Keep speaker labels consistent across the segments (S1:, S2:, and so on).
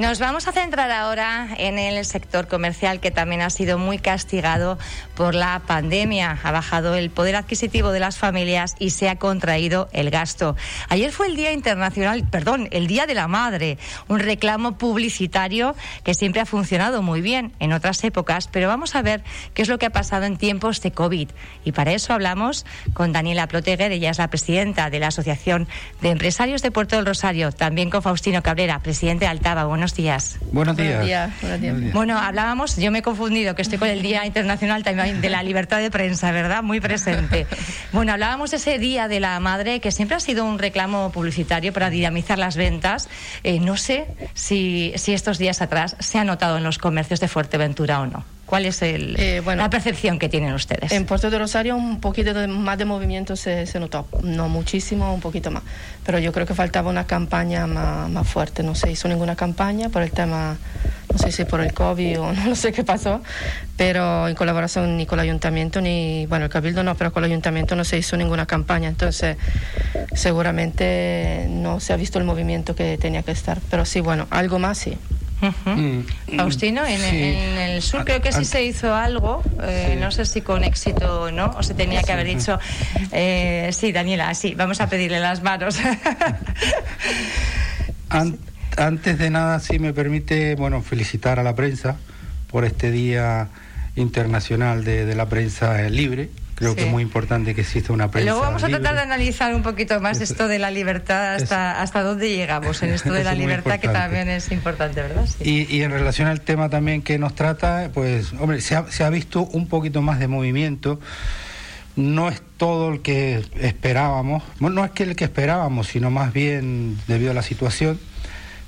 S1: Nos vamos a centrar ahora en el sector comercial que también ha sido muy castigado por la pandemia. Ha bajado el poder adquisitivo de las familias y se ha contraído el gasto. Ayer fue el Día Internacional, perdón, el Día de la Madre, un reclamo publicitario que siempre ha funcionado muy bien en otras épocas, pero vamos a ver qué es lo que ha pasado en tiempos de COVID. Y para eso hablamos con Daniela Ploteguer, ella es la presidenta de la Asociación de Empresarios de Puerto del Rosario, también con Faustino Cabrera, presidente de Altava. Buenos días.
S2: Buenos días.
S1: Bueno, hablábamos, yo me he confundido, que estoy con el Día Internacional también de la Libertad de Prensa, ¿verdad? Muy presente. Bueno, hablábamos de ese Día de la Madre, que siempre ha sido un reclamo publicitario para dinamizar las ventas. Eh, no sé si, si estos días atrás se ha notado en los comercios de Fuerteventura o no. ¿Cuál es el, eh, la percepción que tienen ustedes?
S3: En Puerto de Rosario un poquito más de movimiento se, se, notó, no muchísimo, un poquito más, pero yo creo que faltaba una campaña más, más, fuerte, no se hizo ninguna campaña por el tema, no sé si por el COVID o no sé qué pasó, pero en colaboración ni con el ayuntamiento, ni, bueno, el cabildo no, pero con el ayuntamiento no se hizo ninguna campaña, entonces seguramente no se ha visto el movimiento que tenía que estar, pero sí, bueno, algo más sí.
S1: Mm. Faustino, en, el sur creo que sí se hizo algo, eh, no sé si con éxito o no, o se tenía que haber dicho, eh, sí, Daniela, sí, vamos a pedirle las manos.
S2: antes de nada, si me permite, bueno, felicitar a la prensa por este Día Internacional de la Prensa Libre Creo que es muy importante que exista una prensa.
S1: Luego vamos a tratar de analizar un poquito más esto, de la libertad, hasta, hasta dónde llegamos en esto de la libertad, que también es importante, ¿verdad?
S2: Y, y, en relación al tema también que nos trata, pues, hombre, se ha, se ha visto un poquito más de movimiento. No es todo el que esperábamos, no es que el que esperábamos, sino más bien debido a la situación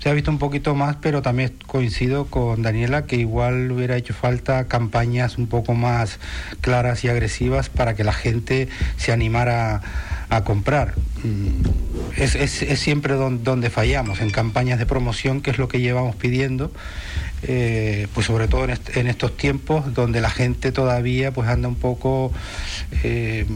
S2: se ha visto un poquito más, pero también coincido con Daniela que igual hubiera hecho falta campañas un poco más claras y agresivas para que la gente se animara a, comprar. Mm, es, es, siempre donde, fallamos, en campañas de promoción, que es lo que llevamos pidiendo, eh, pues sobre todo en, estos tiempos donde la gente todavía pues anda un poco
S1: eh,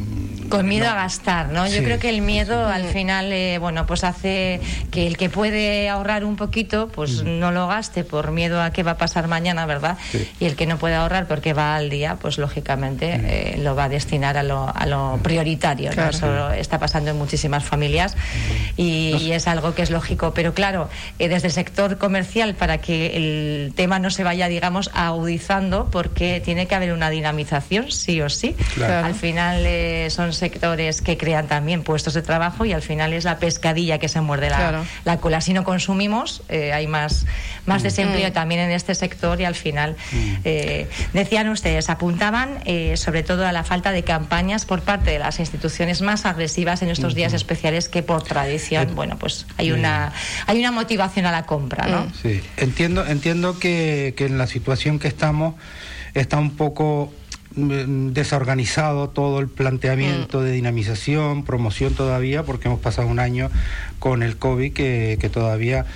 S1: con miedo a gastar, ¿no? Yo creo que el miedo al final, eh, bueno, pues hace que el que puede ahorrar un poquito, pues mm. no lo gaste por miedo a qué va a pasar mañana, ¿verdad? Y el que no puede ahorrar porque va al día, pues lógicamente mm. eh, lo va a destinar a lo, a lo prioritario, ¿no? Eso está pasando en muchísimas familias mm. y, es algo que es lógico. Pero claro, desde el sector comercial, para que el tema no se vaya, digamos, agudizando, porque tiene que haber una dinamización, sí o sí. Al final eh, son sectores que crean también puestos de trabajo y al final es la pescadilla que se muerde la, cola. Si no consumimos, eh, hay más, más mm. desempleo mm. también en este sector y al final, mm. eh, decían ustedes, apuntaban sobre todo a la falta de campañas por parte de las instituciones más agresivas en estos días especiales que por tradición, bueno, pues hay una, hay una motivación a la compra, ¿no?
S2: Sí, entiendo, entiendo que, que en la situación que estamos está un poco Mm, desorganizado todo el planteamiento mm. de dinamización, promoción todavía, porque hemos pasado un año con el COVID que, que, todavía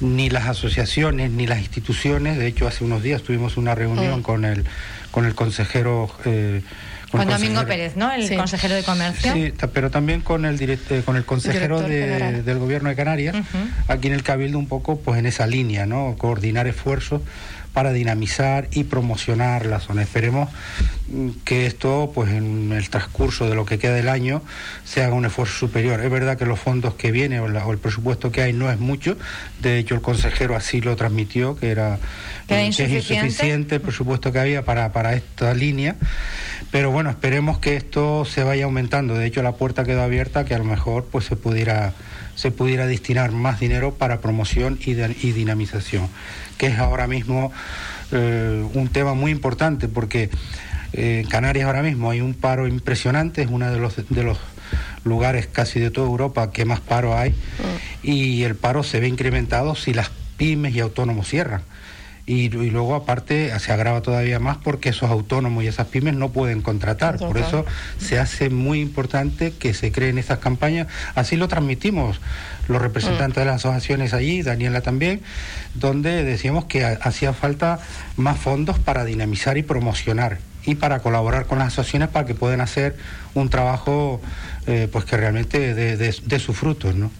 S2: ni las asociaciones ni las instituciones, de hecho hace unos días tuvimos una reunión mm. con el con el consejero
S1: eh, con, Domingo Pérez, ¿no? El consejero de comercio.
S2: Sí, pero también con el eh, con el consejero del gobierno de Canarias, aquí en el Cabildo un poco pues en esa línea, ¿no? Coordinar esfuerzos para dinamizar y promocionar la zona. Esperemos mm, que esto, pues en el transcurso de lo que queda del año, se haga un esfuerzo superior. Es verdad que los fondos que vienen o, el presupuesto que hay no es mucho. De hecho, el consejero así lo transmitió, que era
S1: que es
S2: insuficiente el presupuesto que había para, para esta línea. Pero bueno, esperemos que esto se vaya aumentando. De hecho, la puerta quedó abierta que a lo mejor pues se pudiera se pudiera destinar más dinero para promoción y, y dinamización que es ahora mismo eh, un tema muy importante porque eh, en Canarias ahora mismo hay un paro impresionante, es uno de los, de los lugares casi de toda Europa que más paro hay mm. y el paro se ve incrementado si las pymes y autónomos cierran. Y, luego aparte se agrava todavía más porque esos autónomos y esas pymes no pueden contratar. Por eso se hace muy importante que se creen estas campañas. Así lo transmitimos los representantes de las asociaciones allí, Daniela también, donde decíamos que hacía falta más fondos para dinamizar y promocionar y para colaborar con las asociaciones para que puedan hacer un trabajo eh, pues que realmente dé de, de sus frutos, ¿no?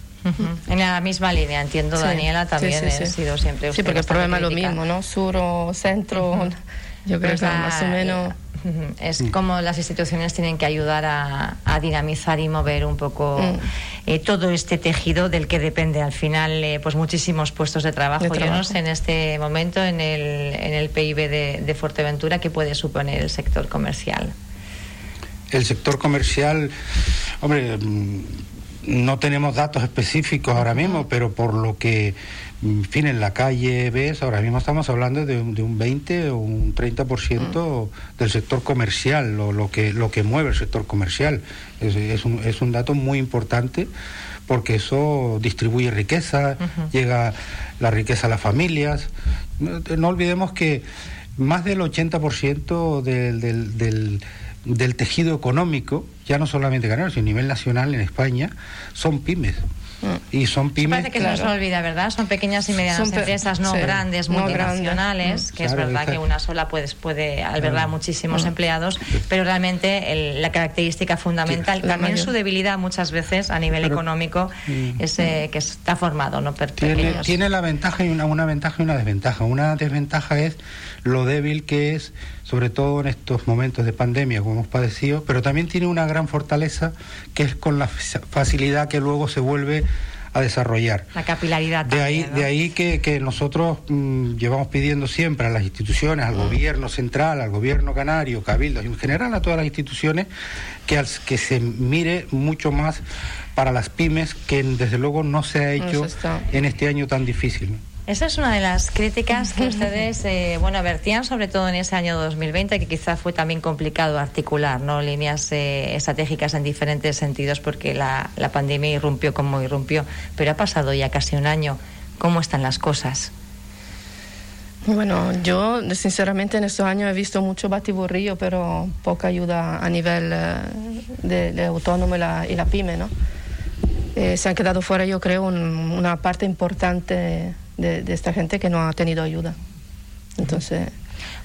S1: En la misma línea, entiendo, Daniela, también ha sido siempre
S3: Sí, porque el problema es lo mismo, ¿no? Sur o centro, yo creo que más o menos...
S1: Es como las instituciones tienen que ayudar a, dinamizar y mover un poco mm. eh, todo este tejido del que depende al final eh, pues muchísimos puestos de trabajo. Yo no sé en este momento en el, en el PIB de, de Fuerteventura qué puede suponer el sector comercial.
S2: El sector comercial, hombre, mm, no tenemos datos específicos ahora mismo, pero por lo que, en fin, en la calle ves, ahora mismo estamos hablando de, un 20 o un 30% del sector comercial, lo, lo, que, lo que mueve el sector comercial. Es, un, es un dato muy importante porque eso distribuye riqueza, llega la riqueza a las familias. No, olvidemos que más del 80% del, del, del del tejido económico, ya no solamente canario, sino a nivel nacional en España, son pymes. Mm. Y son pymes.
S1: Parece que no se olvida, ¿verdad? Son pequeñas y medianas empresas, no grandes, multinacionales, mm. que es verdad que una sola puede, puede albergar muchísimos mm. empleados, pero realmente la característica fundamental, también su debilidad muchas veces a nivel económico, es eh, que está formado, ¿no?
S2: tiene, tiene, la ventaja y una, una ventaja y una desventaja. Una desventaja es lo débil que es sobre todo en estos momentos de pandemia como hemos padecido, pero también tiene una gran fortaleza que es con la facilidad que luego se vuelve a desarrollar.
S1: La capilaridad.
S2: De ahí, de ahí que, nosotros mm, llevamos pidiendo siempre a las instituciones, al mm. gobierno central, al gobierno canario, cabildos, en general a todas las instituciones, que, que se mire mucho más para las pymes, que desde luego no se ha hecho en este año tan difícil.
S1: Esa es una de las críticas que ustedes, eh, bueno, vertían sobre todo en ese año 2020, que quizá fue también complicado articular, ¿no? Líneas eh, estratégicas en diferentes sentidos porque la, la pandemia irrumpió como irrumpió. Pero ha pasado ya casi un año. ¿Cómo están las cosas?
S3: Bueno, yo sinceramente en estos años he visto mucho batiburrillo, pero poca ayuda a nivel eh, de, autónomo y la, y la, pyme, ¿no? se han quedado fuera, yo creo, una parte importante de, esta gente que no ha tenido ayuda. Entonces.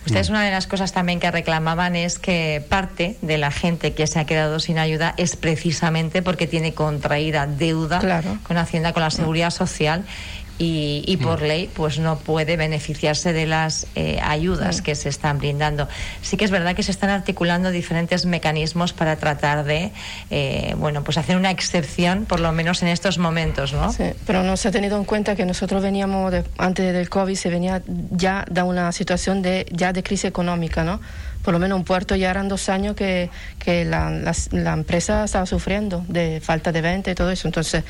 S1: Ustedes una de las cosas también que reclamaban es que parte de la gente que se ha quedado sin ayuda es precisamente porque tiene contraída deuda con Hacienda, con la Seguridad Social y, por mm. ley pues no puede beneficiarse de las eh, ayudas mm. que se están brindando. Sí que es verdad que se están articulando diferentes mecanismos para tratar de eh, bueno pues hacer una excepción por lo menos en estos momentos, ¿no?
S3: Sí, pero no se ha tenido en cuenta que nosotros veníamos antes del COVID se venía ya de una situación de ya de crisis económica, ¿no? por lo menos un puerto ya eran dos años que, que la, la, empresa estaba sufriendo de falta de venta y todo eso. Entonces,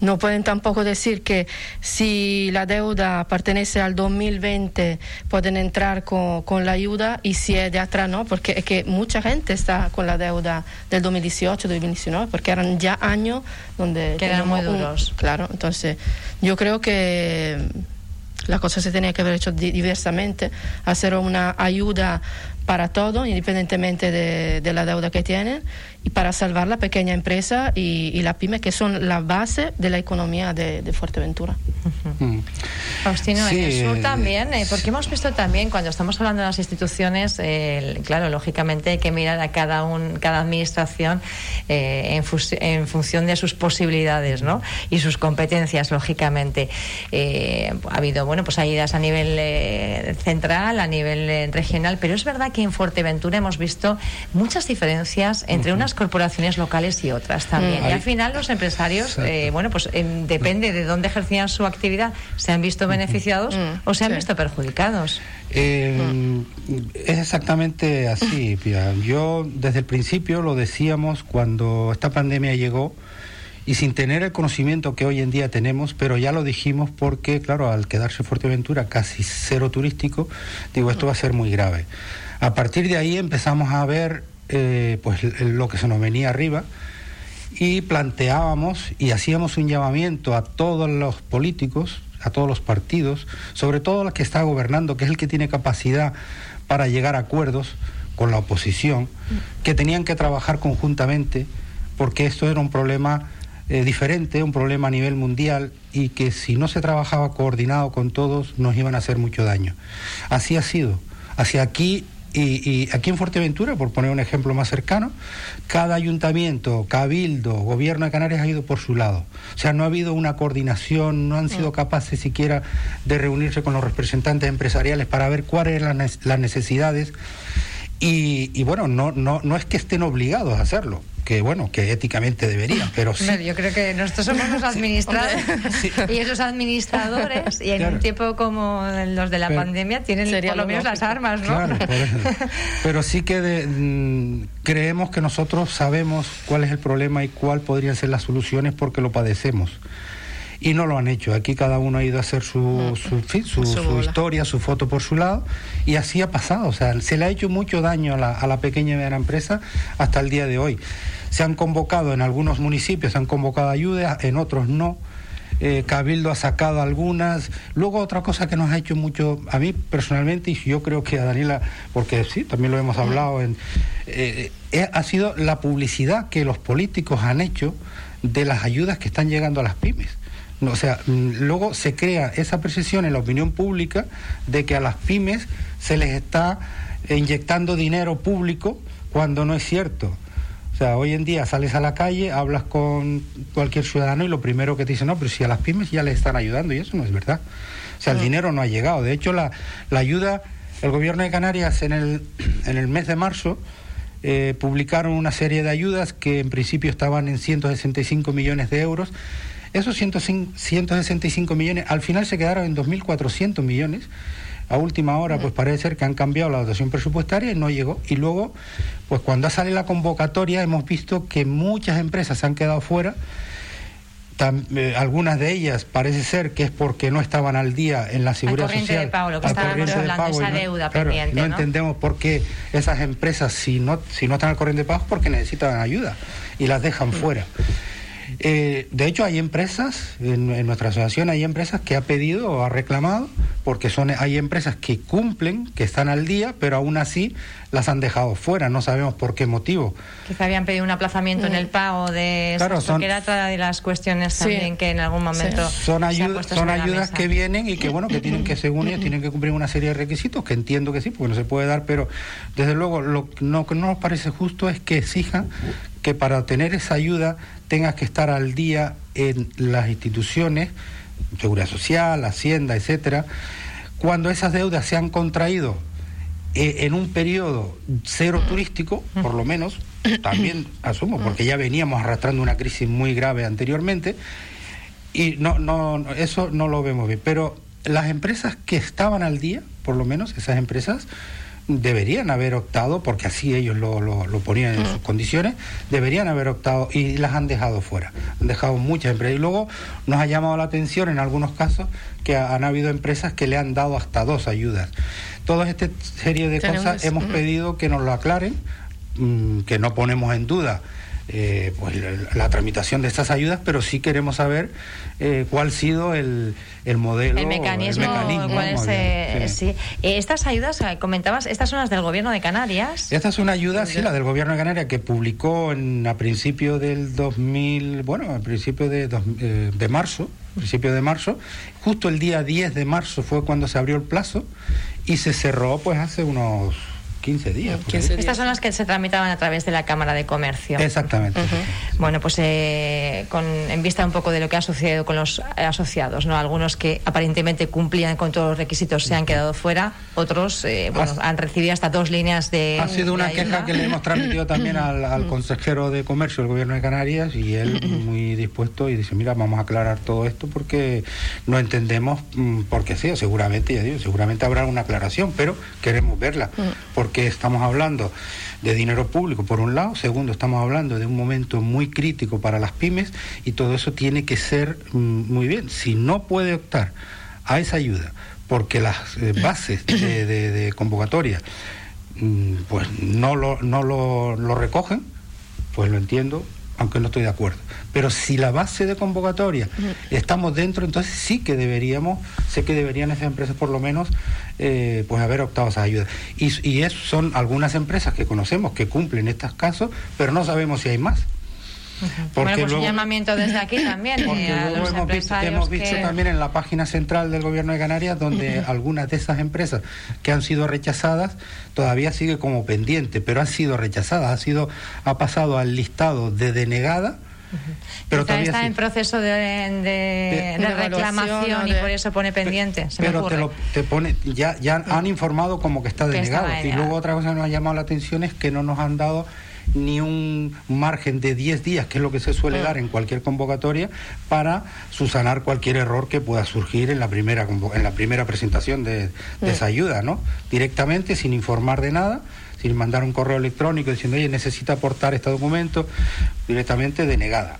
S3: no pueden tampoco decir que si la deuda pertenece al 2020 pueden entrar con, con la ayuda y si es de atrás no, porque es que mucha gente está con la deuda del 2018, 2019, porque eran ya años donde...
S1: Que eran muy duros.
S3: claro, entonces yo creo que la cosa se tenía que haber hecho diversamente, hacer una ayuda para todo, independientemente de, de la deuda que tienen y para salvar la pequeña empresa y, la pyme, que son la base de la economía de, Fuerteventura.
S1: Faustino, en el sur también, eh, porque hemos visto también cuando estamos hablando de las instituciones, claro, lógicamente hay que mirar a cada, un, cada administración eh, en, función de sus posibilidades ¿no? y sus competencias, lógicamente. Eh, ha habido, bueno, pues ayudas a nivel central, a nivel regional, pero es verdad que en Fuerteventura hemos visto muchas diferencias entre unas corporaciones locales y otras también. Mm. Y al final los empresarios, eh, bueno, pues em, depende de dónde ejercían su actividad, se han visto beneficiados mm. o se han visto perjudicados.
S2: Em, es exactamente así, Pia. Yo desde el principio lo decíamos cuando esta pandemia llegó y sin tener el conocimiento que hoy en día tenemos, pero ya lo dijimos porque, claro, al quedarse Fuerteventura casi cero turístico, digo, esto va a ser muy grave. A partir de ahí empezamos a ver eh, pues lo que se nos venía arriba y planteábamos y hacíamos un llamamiento a todos los políticos, a todos los partidos, sobre todo al que está gobernando, que es el que tiene capacidad para llegar a acuerdos con la oposición, que tenían que trabajar conjuntamente, porque esto era un problema eh, diferente, un problema a nivel mundial, y que si no se trabajaba coordinado con todos, nos iban a hacer mucho daño. Así ha sido. Hacia aquí Y, aquí en Fuerteventura, por poner un ejemplo más cercano, cada ayuntamiento, cabildo, gobierno de Canarias ha ido por su lado. O sea, no ha habido una coordinación, no han sido capaces siquiera de reunirse con los representantes empresariales para ver cuáles eran las necesidades. Y, y, bueno, no, no, no es que estén obligados a hacerlo, que bueno, que éticamente deberían, pero sí.
S1: Yo creo que nosotros somos los administradores y esos administradores, y en un tiempo como los de la pandemia, tienen por lo menos las armas, ¿no? Claro,
S2: pero sí que mm, creemos que nosotros sabemos cuál es el problema y cuál podrían ser las soluciones porque lo padecemos y no lo han hecho. Aquí cada uno ha ido a hacer su, mm. su, su, historia, su foto por su lado y así ha pasado. O sea, se le ha hecho mucho daño a la, a la pequeña y mediana empresa hasta el día de hoy. Se han convocado en algunos municipios, se han convocado ayudas, en otros no. Eh, Cabildo ha sacado algunas. Luego otra cosa que nos ha hecho mucho, a mí personalmente, y yo creo que a Daniela, porque sí, también lo hemos hablado, en, eh, eh, ha sido la publicidad que los políticos han hecho de las ayudas que están llegando a las pymes. O sea, mm, luego se crea esa percepción en la opinión pública de que a las pymes se les está inyectando dinero público cuando no es cierto. O sea, hoy en día sales a la calle, hablas con cualquier ciudadano y lo primero que te dicen, no, pero si a las pymes ya les están ayudando y eso no es verdad. O sea, el dinero no ha llegado. De hecho, la, ayuda, el gobierno de Canarias en el, en el mes de marzo eh, publicaron una serie de ayudas que en principio estaban en 165 millones de euros. Esos 165 millones al final se quedaron en 2.400 millones a última hora, pues parece ser que han cambiado la dotación presupuestaria y no llegó. Y luego, pues cuando sale la convocatoria, hemos visto que muchas empresas se han quedado fuera. Eh, algunas de ellas parece ser que es porque no estaban al día en la seguridad social.
S1: De pago, lo que estábamos hablando, esa deuda pendiente.
S2: No, entendemos por qué esas empresas, si no, si no están al corriente de pago, porque necesitan ayuda y las dejan fuera. Eh, de hecho, hay empresas, en, nuestra asociación hay empresas que ha pedido o ha reclamado, porque son, hay empresas que cumplen, que están al día, pero aún así las han dejado fuera, no sabemos por qué motivo.
S1: Quizá habían pedido un aplazamiento en el pago de claro, son, era otra de las cuestiones también que en algún momento
S2: son, son ayudas que vienen y que bueno que tienen que según ellos tienen que cumplir una serie de requisitos que entiendo que sí porque no se puede dar pero desde luego lo no, que no nos parece justo es que exijan que para tener esa ayuda tengas que estar al día en las instituciones, Seguridad Social, Hacienda, etcétera, cuando esas deudas se han contraído eh, en un periodo cero turístico, por lo menos, también asumo, porque ya veníamos arrastrando una crisis muy grave anteriormente, y no, no, eso no lo vemos bien. Pero las empresas que estaban al día, por lo menos, esas empresas, deberían haber optado, porque así ellos lo, lo, ponían en sus condiciones, deberían haber optado y las han dejado fuera. Han dejado muchas empresas. Y luego nos ha llamado la atención en algunos casos que han habido empresas que le han dado hasta dos ayudas. Toda esta serie de cosas hemos pedido que nos lo aclaren, mm, que no ponemos en duda eh, pues la, tramitación de estas ayudas, pero sí queremos saber eh, cuál ha sido el, el modelo.
S1: El mecanismo. Eh, sí. Estas ayudas, comentabas, estas son las del Gobierno de Canarias.
S2: Esta es una ayuda, sí, la del Gobierno de Canarias, que publicó en, a principio del 2000, bueno, a principio de, de marzo, principio de marzo. Justo el día 10 de marzo fue cuando se abrió el plazo y se cerró pues hace unos 15 días.
S1: Estas son las que se tramitaban a través de la Cámara de Comercio.
S2: Exactamente.
S1: Bueno, pues eh, con, en vista un poco de lo que ha sucedido con los asociados, ¿no? Algunos que aparentemente cumplían con todos los requisitos se han quedado fuera, otros eh, bueno, han recibido hasta dos líneas de.
S2: Ha sido una queja que le hemos transmitido también al, consejero de Comercio del Gobierno de Canarias y él muy dispuesto y dice: Mira, vamos a aclarar todo esto porque no entendemos mm, por qué sea. Seguramente, ya digo, seguramente habrá una aclaración, pero queremos verla. Porque porque estamos hablando de dinero público por un lado, segundo estamos hablando de un momento muy crítico para las pymes y todo eso tiene que ser mm, muy bien. Si no puede optar a esa ayuda porque las eh, bases de, convocatoria mm, pues no lo, no lo recogen, pues lo entiendo, aunque no estoy de acuerdo. Pero si la base de convocatoria estamos dentro, entonces sí que deberíamos, sé que deberían esas empresas por lo menos eh, pues haber optado a esa ayuda. Y, y son algunas empresas que conocemos que cumplen estos casos, pero no sabemos si hay más.
S1: Porque bueno, pues un llamamiento desde aquí también.
S2: Porque
S1: eh,
S2: luego hemos, visto, hemos visto, también en la página central del gobierno de Canarias donde algunas de esas empresas que han sido rechazadas todavía sigue como pendiente, pero han sido rechazadas, ha sido ha pasado al listado de denegada
S1: pero todavía está en proceso de, reclamación y por eso pone pendiente.
S2: pero te, lo, te pone, ya, ya han informado como que está denegado. y luego otra cosa que nos ha llamado la atención es que no nos han dado ni un margen de 10 días, que es lo que se suele mm. dar en cualquier convocatoria, para subsanar cualquier error que pueda surgir en la primera, en la primera presentación de, de mm. esa ayuda, ¿no? Directamente, sin informar de nada sin mandar un correo electrónico diciendo, oye, necesita aportar este documento, directamente denegada.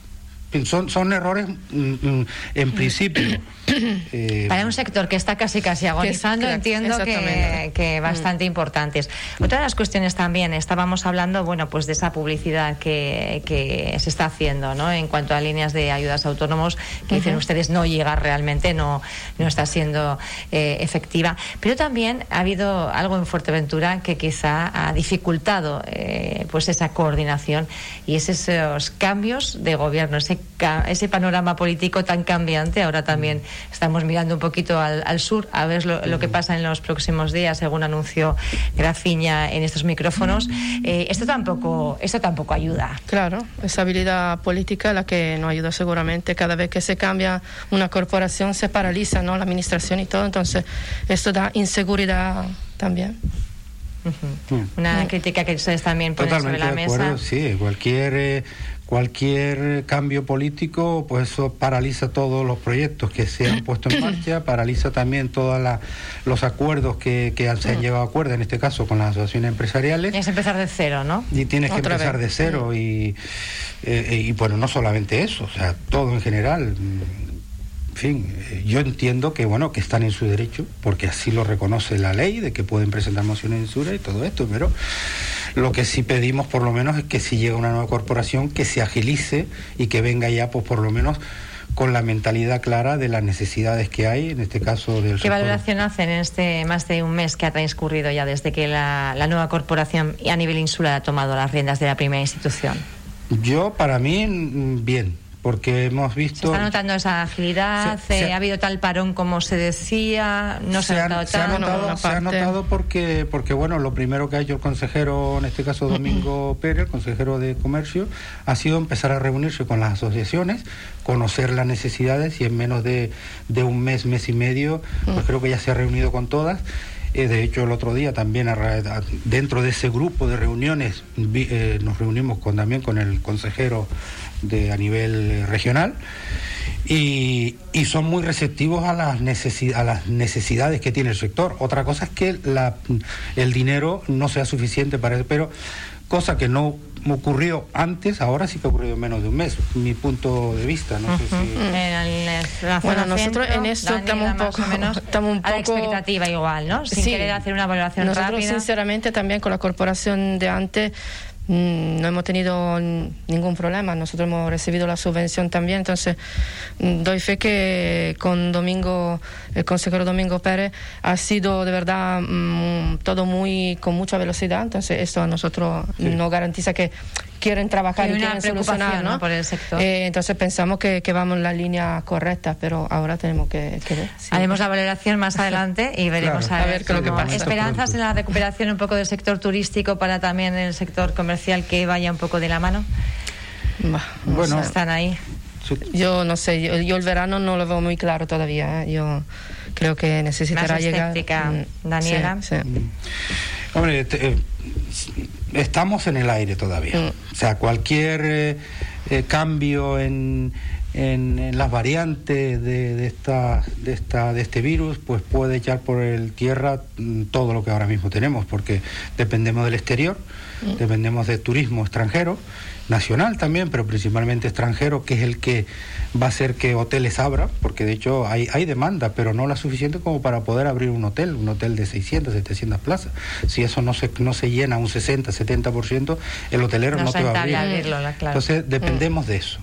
S2: Son, son errores mm, mm, en principio.
S1: Eh, Para un sector que está casi casi agonizando, entiendo que, que, mm. bastante importantes. Otra de las cuestiones también, estábamos hablando, bueno, pues de esa publicidad que, que se está haciendo, ¿no? En cuanto a líneas de ayudas a autónomos, que dicen ustedes no llega realmente, no, no está siendo eh, efectiva. Pero también ha habido algo en Fuerteventura que quizá ha dificultado eh, pues esa coordinación y es esos cambios de gobierno, ese ese panorama político tan cambiante. Ahora también estamos mirando un poquito al, sur a ver lo, que pasa en los próximos días, según anunció Grafiña en estos micrófonos. Eh, esto tampoco, esto tampoco ayuda.
S3: Claro, esa habilidad política la que no ayuda seguramente. Cada vez que se cambia una corporación se paraliza, ¿no? La administración y todo. Entonces esto da inseguridad también.
S1: Una crítica que ustedes también ponen sobre la mesa.
S2: sí, cualquier eh, cualquier cambio político, pues eso paraliza todos los proyectos que se han puesto en marcha, paraliza también todos los acuerdos que, que se han mm. llevado a acuerdo, en este caso con las asociaciones empresariales.
S1: Tienes que empezar de cero, ¿no?
S2: Y tienes que empezar de cero y, eh, y bueno, no solamente eso, o sea, todo en general. En fin, eh, yo entiendo que bueno que están en su derecho, porque así lo reconoce la ley, de que pueden presentar mociones de censura y todo esto, pero lo que sí pedimos por lo menos es que si llega una nueva corporación que se agilice y que venga ya pues por lo menos con la mentalidad clara de las necesidades que hay, en este caso del
S1: ¿Qué valoración hacen en este más de un mes que ha transcurrido ya desde que la, la nueva corporación a nivel insular ha tomado las riendas de la primera institución?
S2: Yo, para mí, mm, bien porque hemos visto...
S1: ¿Se está notando esa agilidad? ¿Ha habido tal parón como se decía? ¿No se, ha notado
S2: se ha notado, se ha notado porque, porque, bueno, lo primero que ha hecho el consejero, en este caso Domingo Pérez, el consejero de Comercio, ha sido empezar a reunirse con las asociaciones, conocer las necesidades y en menos de, de un mes, mes y medio, pues creo que ya se ha reunido con todas. Eh, de hecho, el otro día también dentro de ese grupo de reuniones eh, nos reunimos con, también con el consejero de, a nivel eh, regional y, y, son muy receptivos a las, a las necesidades que tiene el sector. Otra cosa es que la, el dinero no sea suficiente para eso, pero cosa que no ocurrió antes, ahora sí que ha ocurrido en menos de un mes, mi punto de vista. No sé
S1: si... bueno, nosotros en esto estamos un poco, menos estamos un poco... a expectativa igual, ¿no? Sin querer hacer una valoración
S3: nosotros, sinceramente, también con la corporación de antes no hemos tenido ningún problema. Nosotros hemos recibido la subvención también. Entonces, mm, doy fe que con Domingo, el consejero Domingo Pérez, ha sido de verdad mm, todo muy con mucha velocidad. Entonces, esto a nosotros nos garantiza que quieren trabajar y, quieren solucionar ¿no?
S1: por el sector.
S3: Eh, entonces pensamos que, que, vamos en la línea correcta, pero ahora tenemos que, ver.
S1: Haremos la valoración más adelante y veremos a, ver, qué lo que pasa. Esperanzas en la recuperación un poco del sector turístico para también el sector comercial que vaya un poco de la mano. bueno, están ahí.
S3: Yo no sé, yo, el verano no lo veo muy claro todavía. ¿eh? Yo creo que necesitará llegar.
S1: Mm, Daniela.
S2: Mm. Hombre, eh, estamos en el aire todavía. Mm. O sea, cualquier eh, eh, cambio en, en, las variantes de, de, esta, de, esta, de este virus, pues puede echar por el tierra mm, todo lo que ahora mismo tenemos, porque dependemos del exterior, mm. dependemos del turismo extranjero, nacional también, pero principalmente extranjero, que es el que va a hacer que hoteles abran, porque de hecho hay, hay demanda, pero no la suficiente como para poder abrir un hotel, un hotel de 600, 700 plazas. Si eso no se, no se llena un 60, 70%, el hotelero no, te va a abrir. Entonces dependemos de eso.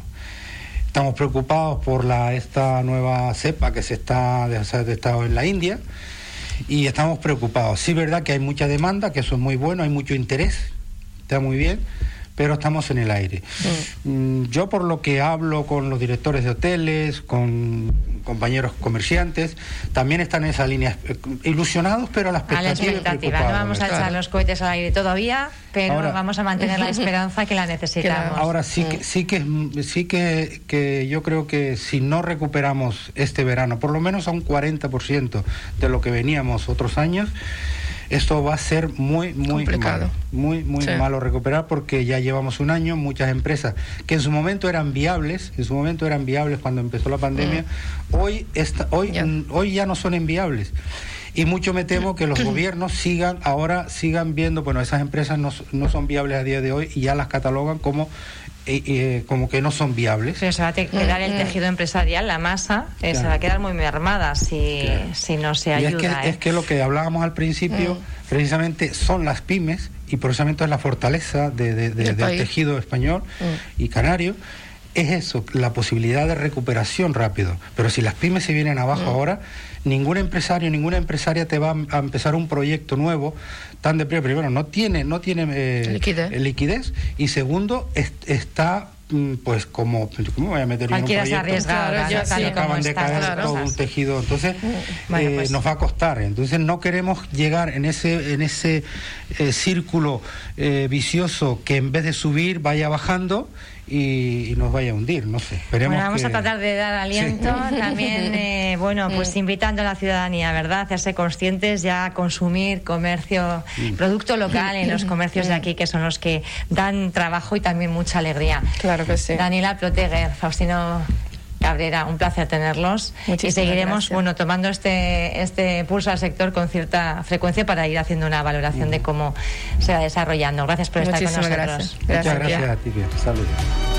S2: Estamos preocupados por la, esta nueva cepa que se está estado en la India y estamos preocupados. Sí, verdad que hay mucha demanda, que eso es muy bueno, hay mucho interés, está muy bien, pero estamos en el aire. Mm, yo por lo que hablo con los directores de hoteles, con compañeros comerciantes, también están en esa línea, eh, ilusionados, pero a la expectativa.
S1: A la expectativa, no vamos a echar los cohetes al aire todavía, pero vamos a mantener la esperanza que la necesitamos.
S2: Ahora sí que sí que sí que, que yo creo que si no recuperamos este verano, por lo menos a un 40% de lo que veníamos otros años, esto va a ser muy, muy Complicado. muy, muy malo recuperar porque ya llevamos un año, muchas empresas que en su momento eran viables, en su momento eran viables cuando empezó la pandemia, mm. hoy, hoy, ya. hoy ya no son inviables. Y mucho me temo que los gobiernos sigan ahora, sigan viendo, bueno, esas empresas no, no son viables a día de hoy y ya las catalogan como eh, como que no son viables.
S1: se va a quedar el mm. tejido empresarial, la masa, eh, se va a quedar muy mermada si, si no se ayuda.
S2: Y es, que,
S1: ¿eh?
S2: es que lo que hablábamos al principio, mm. precisamente son las pymes, y precisamente es la fortaleza de, del tejido español mm. y canario, es eso, la posibilidad de recuperación rápido. Pero si las pymes se vienen abajo ahora, ningún empresario, ninguna empresaria te va a empezar un proyecto nuevo tan de primero no tiene no tiene eh, liquidez. y segundo está mm, pues como ¿cómo voy a meter
S1: en un proyecto? arriesgar
S2: ya, acaban de caer todo un tejido entonces mm, eh, pues. nos va a costar entonces no queremos llegar en ese en ese eh, círculo vicioso que en vez de subir vaya bajando y, nos vaya a hundir, no sé.
S1: Esperemos bueno, vamos a tratar de dar aliento, también, eh, bueno, pues invitando a la ciudadanía, ¿verdad?, a hacerse conscientes ya a consumir comercio, producto local en los comercios de aquí, que son los que dan trabajo y también mucha alegría.
S3: Claro que sí.
S1: Daniela Proteger, Faustino Cabrera, un placer tenerlos y seguiremos bueno tomando este este pulso al sector con cierta frecuencia para ir haciendo una valoración de cómo se va desarrollando. Gracias por estar con nosotros.
S2: Gracias. Muchas gracias a ti. Saludos.